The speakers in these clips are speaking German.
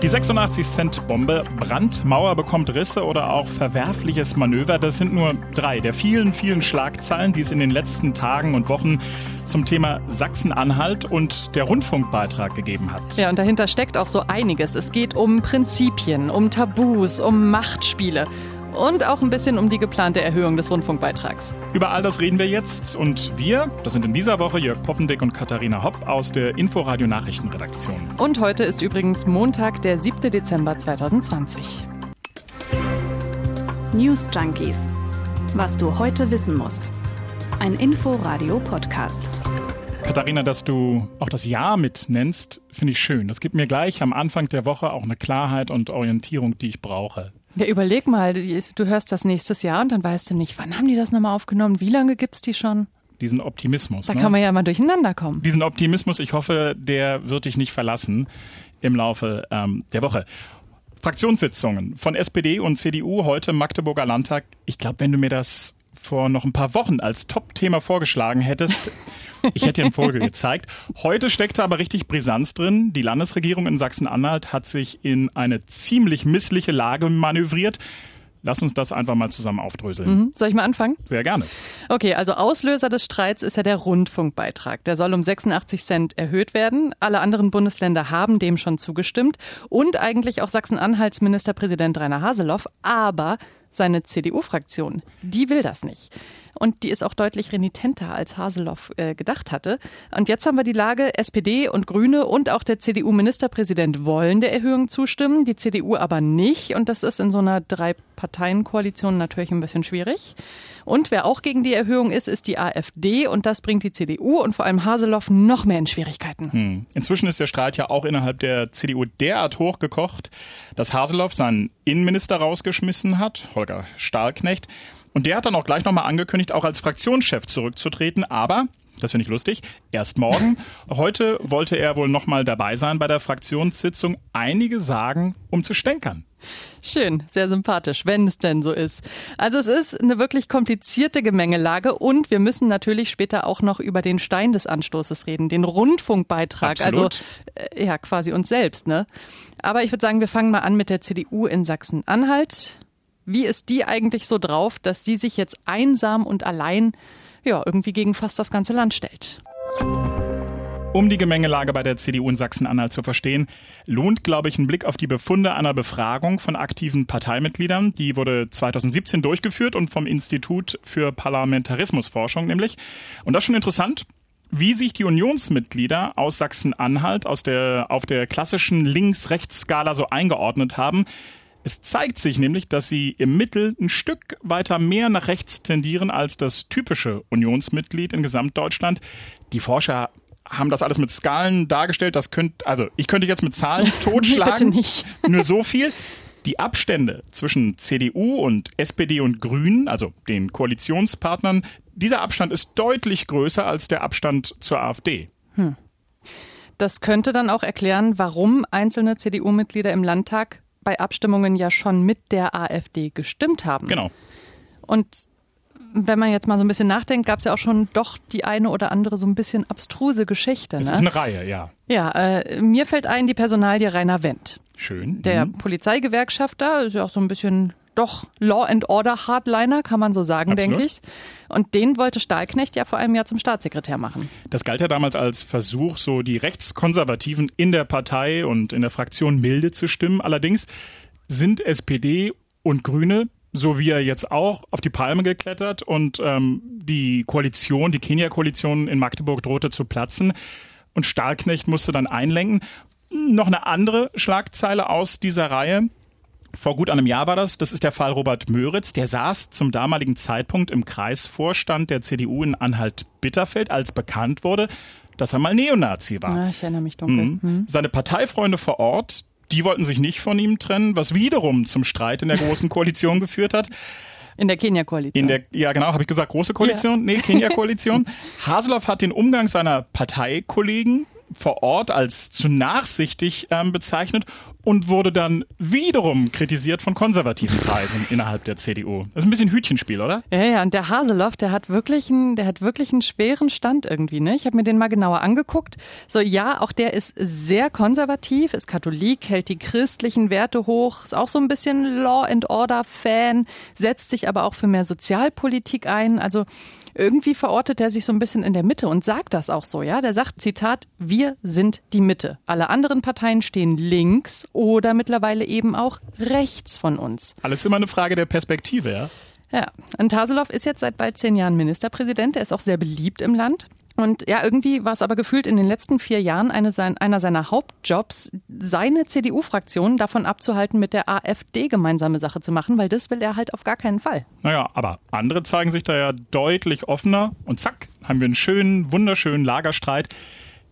Die 86-Cent-Bombe, Brandmauer bekommt Risse oder auch verwerfliches Manöver, das sind nur drei der vielen, vielen Schlagzeilen, die es in den letzten Tagen und Wochen zum Thema Sachsen-Anhalt und der Rundfunkbeitrag gegeben hat. Ja, und dahinter steckt auch so einiges. Es geht um Prinzipien, um Tabus, um Machtspiele und auch ein bisschen um die geplante Erhöhung des Rundfunkbeitrags. Über all das reden wir jetzt und wir, das sind in dieser Woche Jörg Poppendick und Katharina Hopp aus der Inforadio Nachrichtenredaktion. Und heute ist übrigens Montag, der 7. Dezember 2020. News Junkies. Was du heute wissen musst. Ein Inforadio-Podcast. Katharina, dass du auch das Jahr mit nennst, finde ich schön. Das gibt mir gleich am Anfang der Woche auch eine Klarheit und Orientierung, die ich brauche. Ja, überleg mal, du hörst das nächstes Jahr und dann weißt du nicht, wann haben die das nochmal aufgenommen, wie lange gibt es die schon? Diesen Optimismus. Da ne? kann man ja mal durcheinander kommen. Diesen Optimismus, ich hoffe, der wird dich nicht verlassen im Laufe ähm, der Woche. Fraktionssitzungen von SPD und CDU heute Magdeburger Landtag. Ich glaube, wenn du mir das vor noch ein paar Wochen als Top-Thema vorgeschlagen hättest, ich hätte einen Vogel gezeigt. Heute steckt da aber richtig Brisanz drin. Die Landesregierung in Sachsen-Anhalt hat sich in eine ziemlich missliche Lage manövriert. Lass uns das einfach mal zusammen aufdröseln. Mhm. Soll ich mal anfangen? Sehr gerne. Okay, also Auslöser des Streits ist ja der Rundfunkbeitrag. Der soll um 86 Cent erhöht werden. Alle anderen Bundesländer haben dem schon zugestimmt und eigentlich auch Sachsen-Anhalts Ministerpräsident Rainer Haseloff. Aber seine CDU-Fraktion, die will das nicht. Und die ist auch deutlich renitenter, als Haseloff äh, gedacht hatte. Und jetzt haben wir die Lage, SPD und Grüne und auch der CDU-Ministerpräsident wollen der Erhöhung zustimmen, die CDU aber nicht. Und das ist in so einer Drei-Parteien-Koalition natürlich ein bisschen schwierig. Und wer auch gegen die Erhöhung ist, ist die AfD und das bringt die CDU und vor allem Haseloff noch mehr in Schwierigkeiten. Hm. Inzwischen ist der Streit ja auch innerhalb der CDU derart hochgekocht, dass Haseloff seinen Innenminister rausgeschmissen hat, Holger Stahlknecht. Und der hat dann auch gleich nochmal angekündigt, auch als Fraktionschef zurückzutreten. Aber das finde ich lustig. Erst morgen. Heute wollte er wohl nochmal dabei sein bei der Fraktionssitzung. Einige sagen, um zu stänkern. Schön, sehr sympathisch, wenn es denn so ist. Also es ist eine wirklich komplizierte Gemengelage und wir müssen natürlich später auch noch über den Stein des Anstoßes reden, den Rundfunkbeitrag, Absolut. also äh, ja quasi uns selbst. Ne? Aber ich würde sagen, wir fangen mal an mit der CDU in Sachsen-Anhalt. Wie ist die eigentlich so drauf, dass sie sich jetzt einsam und allein ja, irgendwie gegen fast das ganze Land stellt? Um die Gemengelage bei der CDU in Sachsen-Anhalt zu verstehen, lohnt, glaube ich, ein Blick auf die Befunde einer Befragung von aktiven Parteimitgliedern. Die wurde 2017 durchgeführt und vom Institut für Parlamentarismusforschung nämlich. Und das ist schon interessant wie sich die Unionsmitglieder aus Sachsen-Anhalt aus der, auf der klassischen Links-Rechts-Skala so eingeordnet haben. Es zeigt sich nämlich, dass sie im Mittel ein Stück weiter mehr nach rechts tendieren als das typische Unionsmitglied in Gesamtdeutschland. Die Forscher haben das alles mit Skalen dargestellt. Das könnt, also ich könnte jetzt mit Zahlen totschlagen. Bitte nicht. Nur so viel. Die Abstände zwischen CDU und SPD und Grünen, also den Koalitionspartnern, dieser Abstand ist deutlich größer als der Abstand zur AfD. Hm. Das könnte dann auch erklären, warum einzelne CDU-Mitglieder im Landtag bei Abstimmungen ja schon mit der AfD gestimmt haben. Genau. Und wenn man jetzt mal so ein bisschen nachdenkt, gab es ja auch schon doch die eine oder andere so ein bisschen abstruse Geschichte. Ne? Es ist eine Reihe, ja. Ja, äh, mir fällt ein die Personalie Rainer Wendt. Schön. Der mhm. Polizeigewerkschafter ist ja auch so ein bisschen doch Law and Order Hardliner, kann man so sagen, Absolut. denke ich. Und den wollte Stahlknecht ja vor einem Jahr zum Staatssekretär machen. Das galt ja damals als Versuch, so die Rechtskonservativen in der Partei und in der Fraktion milde zu stimmen. Allerdings sind SPD und Grüne so wie er jetzt auch auf die Palme geklettert und ähm, die Koalition, die Kenia-Koalition in Magdeburg drohte zu platzen und Stahlknecht musste dann einlenken. Noch eine andere Schlagzeile aus dieser Reihe. Vor gut einem Jahr war das. Das ist der Fall Robert Möritz. Der saß zum damaligen Zeitpunkt im Kreisvorstand der CDU in Anhalt-Bitterfeld, als bekannt wurde, dass er mal Neonazi war. Ja, ich erinnere mich dunkel. Mhm. Mhm. Seine Parteifreunde vor Ort, die wollten sich nicht von ihm trennen, was wiederum zum Streit in der Großen Koalition geführt hat. In der Kenia-Koalition. In der, ja genau, habe ich gesagt, große Koalition? Ja. Nee, Kenia-Koalition. Haseloff hat den Umgang seiner Parteikollegen vor Ort als zu nachsichtig ähm, bezeichnet und wurde dann wiederum kritisiert von konservativen Kreisen innerhalb der CDU. Das ist ein bisschen Hütchenspiel, oder? Ja, ja, und der Haseloff, der hat wirklich einen, der hat wirklich einen schweren Stand irgendwie, ne? Ich habe mir den mal genauer angeguckt. So, ja, auch der ist sehr konservativ, ist Katholik, hält die christlichen Werte hoch, ist auch so ein bisschen Law and Order Fan, setzt sich aber auch für mehr Sozialpolitik ein. Also irgendwie verortet er sich so ein bisschen in der Mitte und sagt das auch so, ja. Der sagt, Zitat, wir sind die Mitte. Alle anderen Parteien stehen links oder mittlerweile eben auch rechts von uns. Alles immer eine Frage der Perspektive, ja. Ja, und Haseloff ist jetzt seit bald zehn Jahren Ministerpräsident. Er ist auch sehr beliebt im Land. Und ja, irgendwie war es aber gefühlt in den letzten vier Jahren eine, einer seiner Hauptjobs, seine CDU-Fraktion davon abzuhalten, mit der AfD gemeinsame Sache zu machen, weil das will er halt auf gar keinen Fall. Naja, aber andere zeigen sich da ja deutlich offener und zack, haben wir einen schönen, wunderschönen Lagerstreit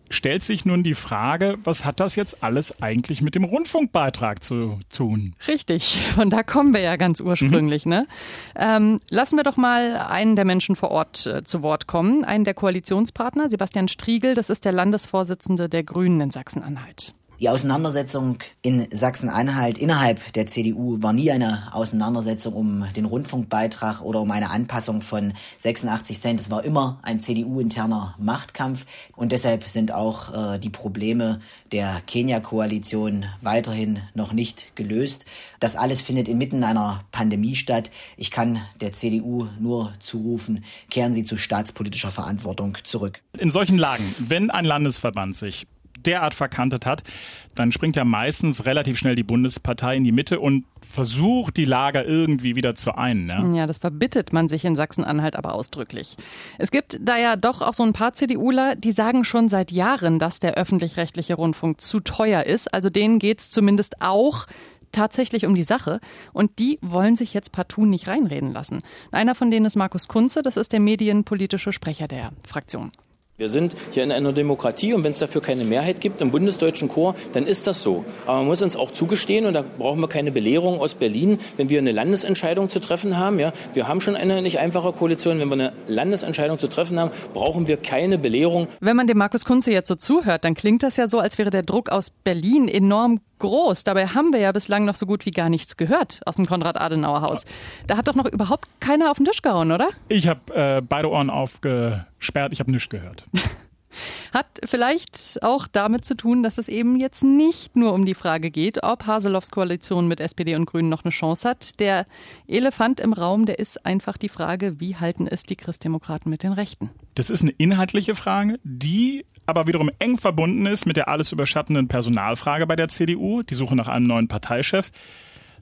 stellt sich nun die Frage, was hat das jetzt alles eigentlich mit dem Rundfunkbeitrag zu tun? Richtig, von da kommen wir ja ganz ursprünglich. Mhm. Ne? Ähm, lassen wir doch mal einen der Menschen vor Ort äh, zu Wort kommen, einen der Koalitionspartner, Sebastian Striegel, das ist der Landesvorsitzende der Grünen in Sachsen-Anhalt. Die Auseinandersetzung in Sachsen-Anhalt innerhalb der CDU war nie eine Auseinandersetzung um den Rundfunkbeitrag oder um eine Anpassung von 86 Cent. Es war immer ein CDU-interner Machtkampf und deshalb sind auch äh, die Probleme der Kenia-Koalition weiterhin noch nicht gelöst. Das alles findet inmitten einer Pandemie statt. Ich kann der CDU nur zurufen, kehren Sie zu staatspolitischer Verantwortung zurück. In solchen Lagen, wenn ein Landesverband sich derart verkantet hat, dann springt ja meistens relativ schnell die Bundespartei in die Mitte und versucht, die Lager irgendwie wieder zu einen. Ja, ja das verbittet man sich in Sachsen-Anhalt aber ausdrücklich. Es gibt da ja doch auch so ein paar CDUler, die sagen schon seit Jahren, dass der öffentlich-rechtliche Rundfunk zu teuer ist. Also denen geht es zumindest auch tatsächlich um die Sache und die wollen sich jetzt partout nicht reinreden lassen. Einer von denen ist Markus Kunze, das ist der medienpolitische Sprecher der Fraktion. Wir sind hier in einer Demokratie und wenn es dafür keine Mehrheit gibt im bundesdeutschen Chor, dann ist das so. Aber man muss uns auch zugestehen und da brauchen wir keine Belehrung aus Berlin, wenn wir eine Landesentscheidung zu treffen haben. Ja, wir haben schon eine nicht einfache Koalition. Wenn wir eine Landesentscheidung zu treffen haben, brauchen wir keine Belehrung. Wenn man dem Markus Kunze jetzt so zuhört, dann klingt das ja so, als wäre der Druck aus Berlin enorm groß. Dabei haben wir ja bislang noch so gut wie gar nichts gehört aus dem Konrad-Adenauer-Haus. Da hat doch noch überhaupt keiner auf den Tisch gehauen, oder? Ich habe äh, beide Ohren aufgesperrt, ich habe nichts gehört. Hat vielleicht auch damit zu tun, dass es eben jetzt nicht nur um die Frage geht, ob Haseloffs Koalition mit SPD und Grünen noch eine Chance hat. Der Elefant im Raum, der ist einfach die Frage, wie halten es die Christdemokraten mit den Rechten? Das ist eine inhaltliche Frage, die aber wiederum eng verbunden ist mit der alles überschattenden Personalfrage bei der CDU, die Suche nach einem neuen Parteichef.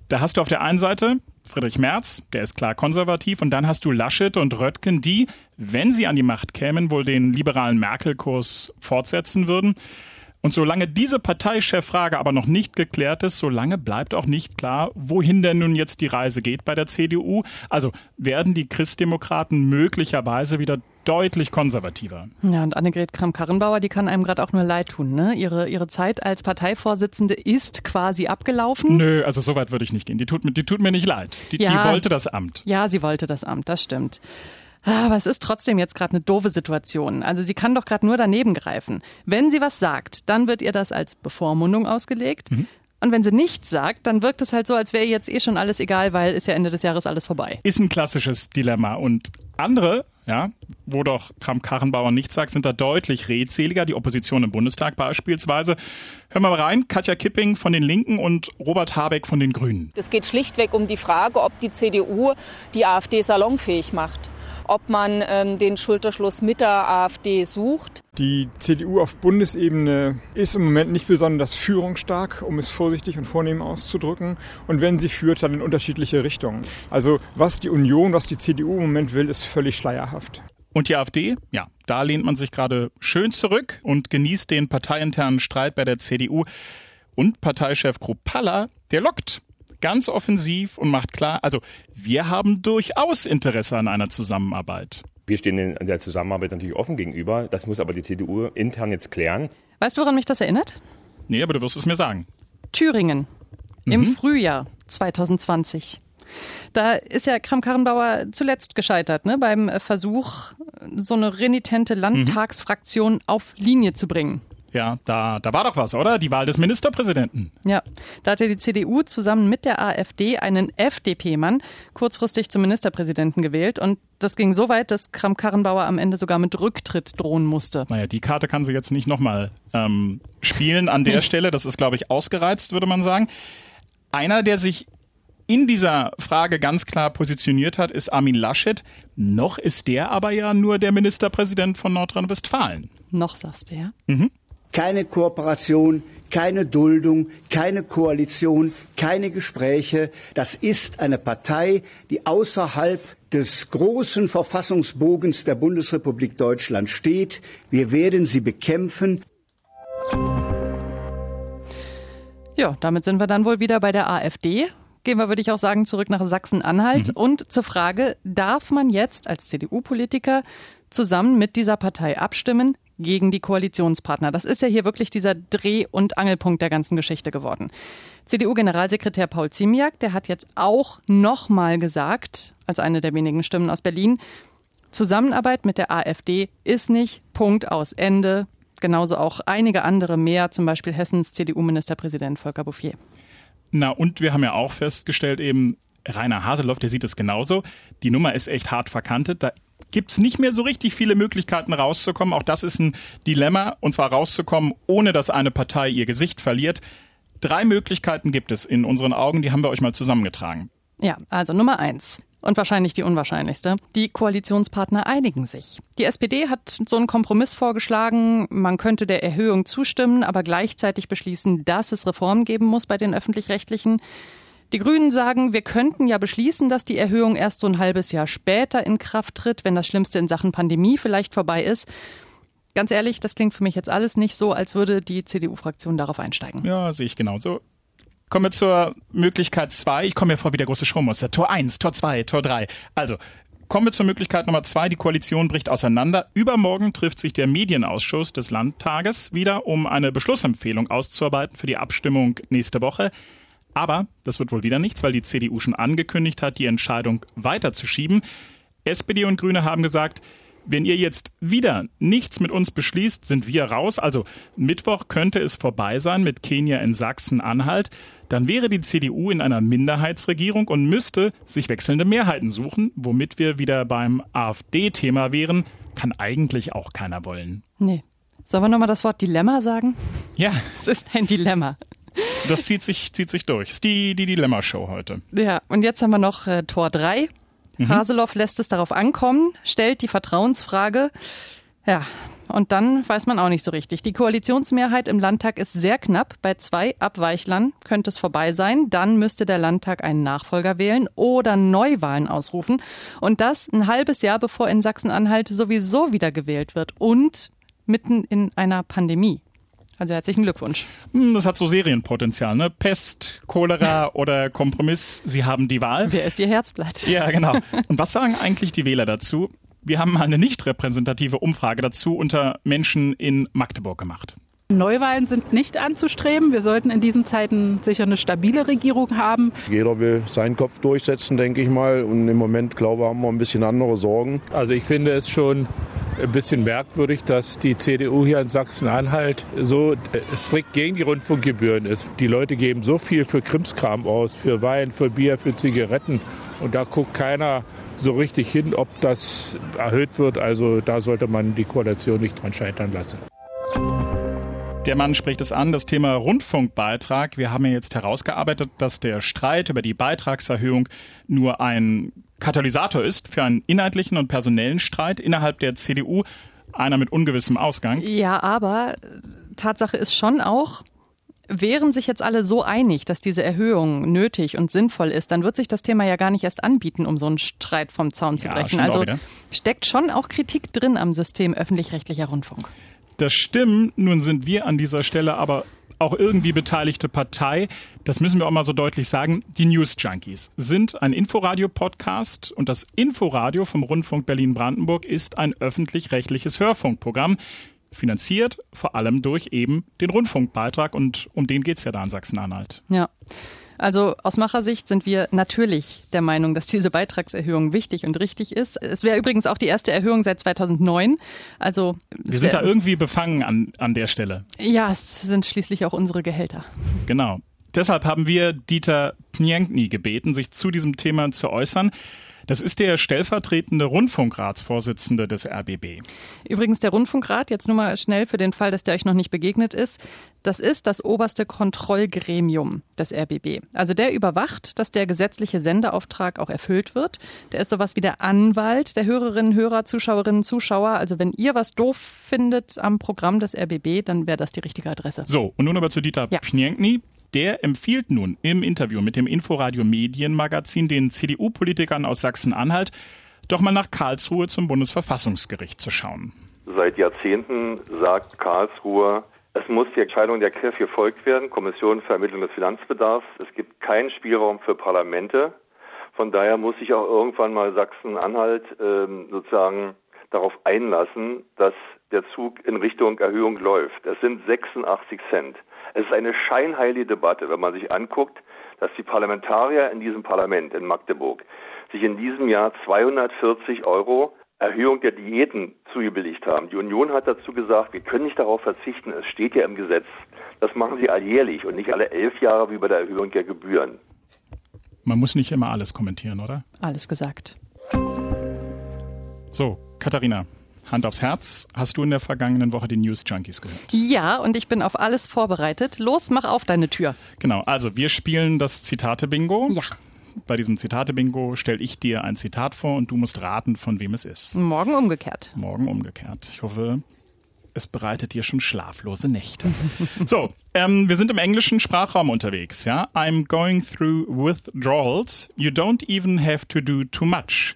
Da hast du auf der einen Seite Friedrich Merz, der ist klar konservativ, und dann hast du Laschet und Röttgen, die, wenn sie an die Macht kämen, wohl den liberalen Merkel-Kurs fortsetzen würden. Und solange diese Parteicheffrage aber noch nicht geklärt ist, solange bleibt auch nicht klar, wohin denn nun jetzt die Reise geht bei der CDU. Also werden die Christdemokraten möglicherweise wieder deutlich konservativer. Ja, und Annegret Kramp-Karrenbauer, die kann einem gerade auch nur leid tun. Ne? Ihre, ihre Zeit als Parteivorsitzende ist quasi abgelaufen. Nö, also so weit würde ich nicht gehen. Die tut, mir, die tut mir nicht leid. Die, ja, die wollte das Amt. Ja, sie wollte das Amt, das stimmt. Aber es ist trotzdem jetzt gerade eine doofe Situation. Also sie kann doch gerade nur daneben greifen. Wenn sie was sagt, dann wird ihr das als Bevormundung ausgelegt. Mhm. Und wenn sie nichts sagt, dann wirkt es halt so, als wäre jetzt eh schon alles egal, weil ist ja Ende des Jahres alles vorbei. Ist ein klassisches Dilemma. Und andere, ja, wo doch Kramp-Karrenbauer nichts sagt, sind da deutlich redseliger. Die Opposition im Bundestag beispielsweise. Hören wir mal rein. Katja Kipping von den Linken und Robert Habeck von den Grünen. Es geht schlichtweg um die Frage, ob die CDU die AfD salonfähig macht ob man ähm, den Schulterschluss mit der AfD sucht. Die CDU auf Bundesebene ist im Moment nicht besonders führungsstark, um es vorsichtig und vornehm auszudrücken. Und wenn sie führt, dann in unterschiedliche Richtungen. Also was die Union, was die CDU im Moment will, ist völlig schleierhaft. Und die AfD? Ja, da lehnt man sich gerade schön zurück und genießt den parteiinternen Streit bei der CDU. Und Parteichef Kropalla, der lockt ganz offensiv und macht klar, also wir haben durchaus Interesse an einer Zusammenarbeit. Wir stehen in der Zusammenarbeit natürlich offen gegenüber. Das muss aber die CDU intern jetzt klären. Weißt du, woran mich das erinnert? Nee, aber du wirst es mir sagen. Thüringen. Mhm. Im Frühjahr 2020. Da ist ja Kram-Karrenbauer zuletzt gescheitert, ne, beim Versuch, so eine renitente Landtagsfraktion mhm. auf Linie zu bringen. Ja, da, da war doch was, oder? Die Wahl des Ministerpräsidenten. Ja, da hatte die CDU zusammen mit der AfD einen FDP-Mann kurzfristig zum Ministerpräsidenten gewählt. Und das ging so weit, dass Kram-Karrenbauer am Ende sogar mit Rücktritt drohen musste. Naja, die Karte kann sie jetzt nicht nochmal ähm, spielen an der Stelle. Das ist, glaube ich, ausgereizt, würde man sagen. Einer, der sich in dieser Frage ganz klar positioniert hat, ist Armin Laschet. Noch ist der aber ja nur der Ministerpräsident von Nordrhein-Westfalen. Noch sagst du, ja? Mhm. Keine Kooperation, keine Duldung, keine Koalition, keine Gespräche. Das ist eine Partei, die außerhalb des großen Verfassungsbogens der Bundesrepublik Deutschland steht. Wir werden sie bekämpfen. Ja, damit sind wir dann wohl wieder bei der AfD. Gehen wir, würde ich auch sagen, zurück nach Sachsen-Anhalt. Mhm. Und zur Frage, darf man jetzt als CDU-Politiker zusammen mit dieser Partei abstimmen gegen die Koalitionspartner? Das ist ja hier wirklich dieser Dreh- und Angelpunkt der ganzen Geschichte geworden. CDU-Generalsekretär Paul Ziemiak, der hat jetzt auch nochmal gesagt, als eine der wenigen Stimmen aus Berlin, Zusammenarbeit mit der AfD ist nicht Punkt aus Ende. Genauso auch einige andere mehr, zum Beispiel Hessens CDU-Ministerpräsident Volker Bouffier. Na, und wir haben ja auch festgestellt, eben Rainer Haseloff, der sieht es genauso. Die Nummer ist echt hart verkantet. Da gibt's nicht mehr so richtig viele Möglichkeiten rauszukommen. Auch das ist ein Dilemma, und zwar rauszukommen, ohne dass eine Partei ihr Gesicht verliert. Drei Möglichkeiten gibt es in unseren Augen, die haben wir euch mal zusammengetragen. Ja, also Nummer eins und wahrscheinlich die unwahrscheinlichste. Die Koalitionspartner einigen sich. Die SPD hat so einen Kompromiss vorgeschlagen. Man könnte der Erhöhung zustimmen, aber gleichzeitig beschließen, dass es Reformen geben muss bei den öffentlich-rechtlichen. Die Grünen sagen, wir könnten ja beschließen, dass die Erhöhung erst so ein halbes Jahr später in Kraft tritt, wenn das Schlimmste in Sachen Pandemie vielleicht vorbei ist. Ganz ehrlich, das klingt für mich jetzt alles nicht so, als würde die CDU-Fraktion darauf einsteigen. Ja, sehe ich genauso. Kommen wir zur Möglichkeit zwei. Ich komme mir vor wie der große Showmonster. Tor eins, Tor zwei, Tor drei. Also, kommen wir zur Möglichkeit Nummer zwei. Die Koalition bricht auseinander. Übermorgen trifft sich der Medienausschuss des Landtages wieder, um eine Beschlussempfehlung auszuarbeiten für die Abstimmung nächste Woche. Aber das wird wohl wieder nichts, weil die CDU schon angekündigt hat, die Entscheidung weiterzuschieben. SPD und Grüne haben gesagt, wenn ihr jetzt wieder nichts mit uns beschließt, sind wir raus. Also Mittwoch könnte es vorbei sein mit Kenia in Sachsen-Anhalt. Dann wäre die CDU in einer Minderheitsregierung und müsste sich wechselnde Mehrheiten suchen, womit wir wieder beim AfD-Thema wären. Kann eigentlich auch keiner wollen. Nee. Sollen wir nochmal das Wort Dilemma sagen? Ja. Es ist ein Dilemma. Das zieht sich, zieht sich durch. Ist die, die Dilemma-Show heute. Ja, und jetzt haben wir noch äh, Tor 3. Mhm. Haseloff lässt es darauf ankommen, stellt die Vertrauensfrage. Ja, und dann weiß man auch nicht so richtig. Die Koalitionsmehrheit im Landtag ist sehr knapp. Bei zwei Abweichlern könnte es vorbei sein. Dann müsste der Landtag einen Nachfolger wählen oder Neuwahlen ausrufen. Und das ein halbes Jahr bevor in Sachsen-Anhalt sowieso wieder gewählt wird. Und mitten in einer Pandemie. Also herzlichen Glückwunsch. Hm, das hat so Serienpotenzial, ne? Pest, Cholera oder Kompromiss, Sie haben die Wahl. Wer ist Ihr Herzblatt? Ja, genau. Und was sagen eigentlich die Wähler dazu? Wir haben mal eine nicht repräsentative Umfrage dazu unter Menschen in Magdeburg gemacht. Neuwahlen sind nicht anzustreben. Wir sollten in diesen Zeiten sicher eine stabile Regierung haben. Jeder will seinen Kopf durchsetzen, denke ich mal. Und im Moment, glaube ich, haben wir ein bisschen andere Sorgen. Also ich finde es schon ein bisschen merkwürdig, dass die CDU hier in Sachsen-Anhalt so äh, strikt gegen die Rundfunkgebühren ist. Die Leute geben so viel für Krimskram aus, für Wein, für Bier, für Zigaretten. Und da guckt keiner so richtig hin, ob das erhöht wird. Also da sollte man die Koalition nicht dran scheitern lassen. Der Mann spricht es an, das Thema Rundfunkbeitrag. Wir haben ja jetzt herausgearbeitet, dass der Streit über die Beitragserhöhung nur ein Katalysator ist für einen inhaltlichen und personellen Streit innerhalb der CDU, einer mit ungewissem Ausgang. Ja, aber Tatsache ist schon auch, Wären sich jetzt alle so einig, dass diese Erhöhung nötig und sinnvoll ist, dann wird sich das Thema ja gar nicht erst anbieten, um so einen Streit vom Zaun zu brechen. Ja, also steckt schon auch Kritik drin am System öffentlich-rechtlicher Rundfunk. Das stimmt. Nun sind wir an dieser Stelle aber auch irgendwie beteiligte Partei. Das müssen wir auch mal so deutlich sagen. Die News Junkies sind ein Inforadio-Podcast und das Inforadio vom Rundfunk Berlin-Brandenburg ist ein öffentlich-rechtliches Hörfunkprogramm, finanziert vor allem durch eben den Rundfunkbeitrag und um den geht's ja da in Sachsen-Anhalt. Ja. Also aus Machersicht sind wir natürlich der Meinung, dass diese Beitragserhöhung wichtig und richtig ist. Es wäre übrigens auch die erste Erhöhung seit 2009. Also wir sind da irgendwie befangen an, an der Stelle. Ja, es sind schließlich auch unsere Gehälter. Genau. Deshalb haben wir Dieter Pniankny gebeten, sich zu diesem Thema zu äußern. Das ist der stellvertretende Rundfunkratsvorsitzende des RBB. Übrigens der Rundfunkrat, jetzt nur mal schnell für den Fall, dass der euch noch nicht begegnet ist, das ist das oberste Kontrollgremium des RBB. Also der überwacht, dass der gesetzliche Sendeauftrag auch erfüllt wird. Der ist sowas wie der Anwalt der Hörerinnen, Hörer, Zuschauerinnen, Zuschauer. Also wenn ihr was doof findet am Programm des RBB, dann wäre das die richtige Adresse. So, und nun aber zu Dieter ja. Pnienkny. Der empfiehlt nun im Interview mit dem Inforadio Medienmagazin den CDU-Politikern aus Sachsen-Anhalt, doch mal nach Karlsruhe zum Bundesverfassungsgericht zu schauen. Seit Jahrzehnten sagt Karlsruhe, es muss die Entscheidung der KEF gefolgt werden, Kommission für Ermittlung des Finanzbedarfs. Es gibt keinen Spielraum für Parlamente. Von daher muss sich auch irgendwann mal Sachsen-Anhalt ähm, sozusagen darauf einlassen, dass der Zug in Richtung Erhöhung läuft. Es sind 86 Cent. Es ist eine scheinheilige Debatte, wenn man sich anguckt, dass die Parlamentarier in diesem Parlament in Magdeburg sich in diesem Jahr 240 Euro Erhöhung der Diäten zugebilligt haben. Die Union hat dazu gesagt, wir können nicht darauf verzichten, es steht ja im Gesetz. Das machen sie alljährlich und nicht alle elf Jahre wie bei der Erhöhung der Gebühren. Man muss nicht immer alles kommentieren, oder? Alles gesagt. So, Katharina, Hand aufs Herz, hast du in der vergangenen Woche die News Junkies gehört? Ja, und ich bin auf alles vorbereitet. Los, mach auf deine Tür. Genau, also wir spielen das Zitate-Bingo. Ja. Bei diesem Zitate-Bingo stelle ich dir ein Zitat vor und du musst raten, von wem es ist. Morgen umgekehrt. Morgen umgekehrt. Ich hoffe, es bereitet dir schon schlaflose Nächte. so, ähm, wir sind im englischen Sprachraum unterwegs, ja. I'm going through withdrawals. You don't even have to do too much.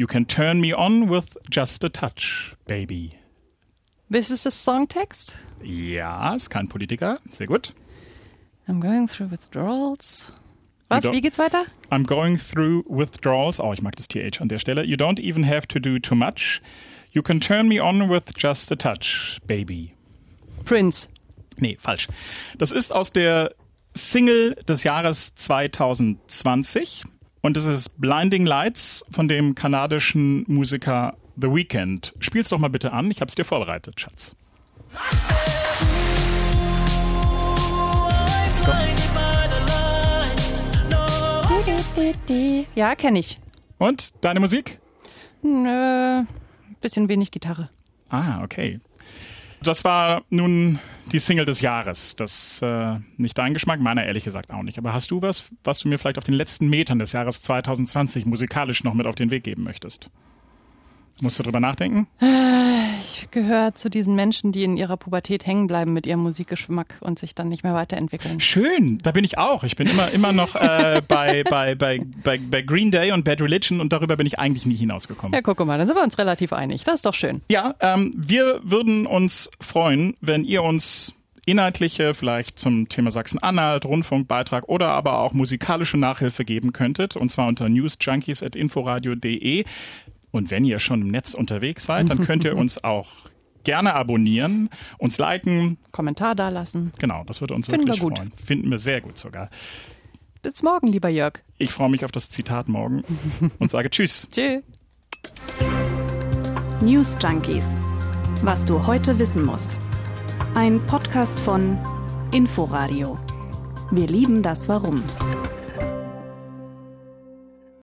You can turn me on with just a touch, baby. This is a song text? Ja, ist kein Politiker. Sehr gut. I'm going through withdrawals. Was? Wie geht's weiter? I'm going through withdrawals. Oh, ich mag das TH an der Stelle. You don't even have to do too much. You can turn me on with just a touch, baby. Prince. Nee, falsch. Das ist aus der Single des Jahres 2020. Und es ist Blinding Lights von dem kanadischen Musiker The Weeknd. Spiel's doch mal bitte an, ich hab's dir vorbereitet, Schatz. Ja, kenne ich. Und deine Musik? Nö, bisschen wenig Gitarre. Ah, okay. Das war nun die Single des Jahres. Das äh, nicht dein Geschmack, meiner ehrlich gesagt auch nicht. Aber hast du was, was du mir vielleicht auf den letzten Metern des Jahres 2020 musikalisch noch mit auf den Weg geben möchtest? Musst du drüber nachdenken? Ich gehöre zu diesen Menschen, die in ihrer Pubertät hängen bleiben mit ihrem Musikgeschmack und sich dann nicht mehr weiterentwickeln. Schön, da bin ich auch. Ich bin immer, immer noch äh, bei, bei, bei, bei, bei Green Day und Bad Religion und darüber bin ich eigentlich nie hinausgekommen. Ja, guck mal, dann sind wir uns relativ einig. Das ist doch schön. Ja, ähm, wir würden uns freuen, wenn ihr uns inhaltliche, vielleicht zum Thema Sachsen-Anhalt, Rundfunkbeitrag oder aber auch musikalische Nachhilfe geben könntet. Und zwar unter newsjunkies.inforadio.de. Und wenn ihr schon im Netz unterwegs seid, dann könnt ihr uns auch gerne abonnieren, uns liken. Kommentar dalassen. Genau, das würde uns Finden wirklich wir gut. freuen. Finden wir sehr gut sogar. Bis morgen, lieber Jörg. Ich freue mich auf das Zitat morgen und sage Tschüss. Tschüss. News Junkies. Was du heute wissen musst. Ein Podcast von Inforadio. Wir lieben das Warum.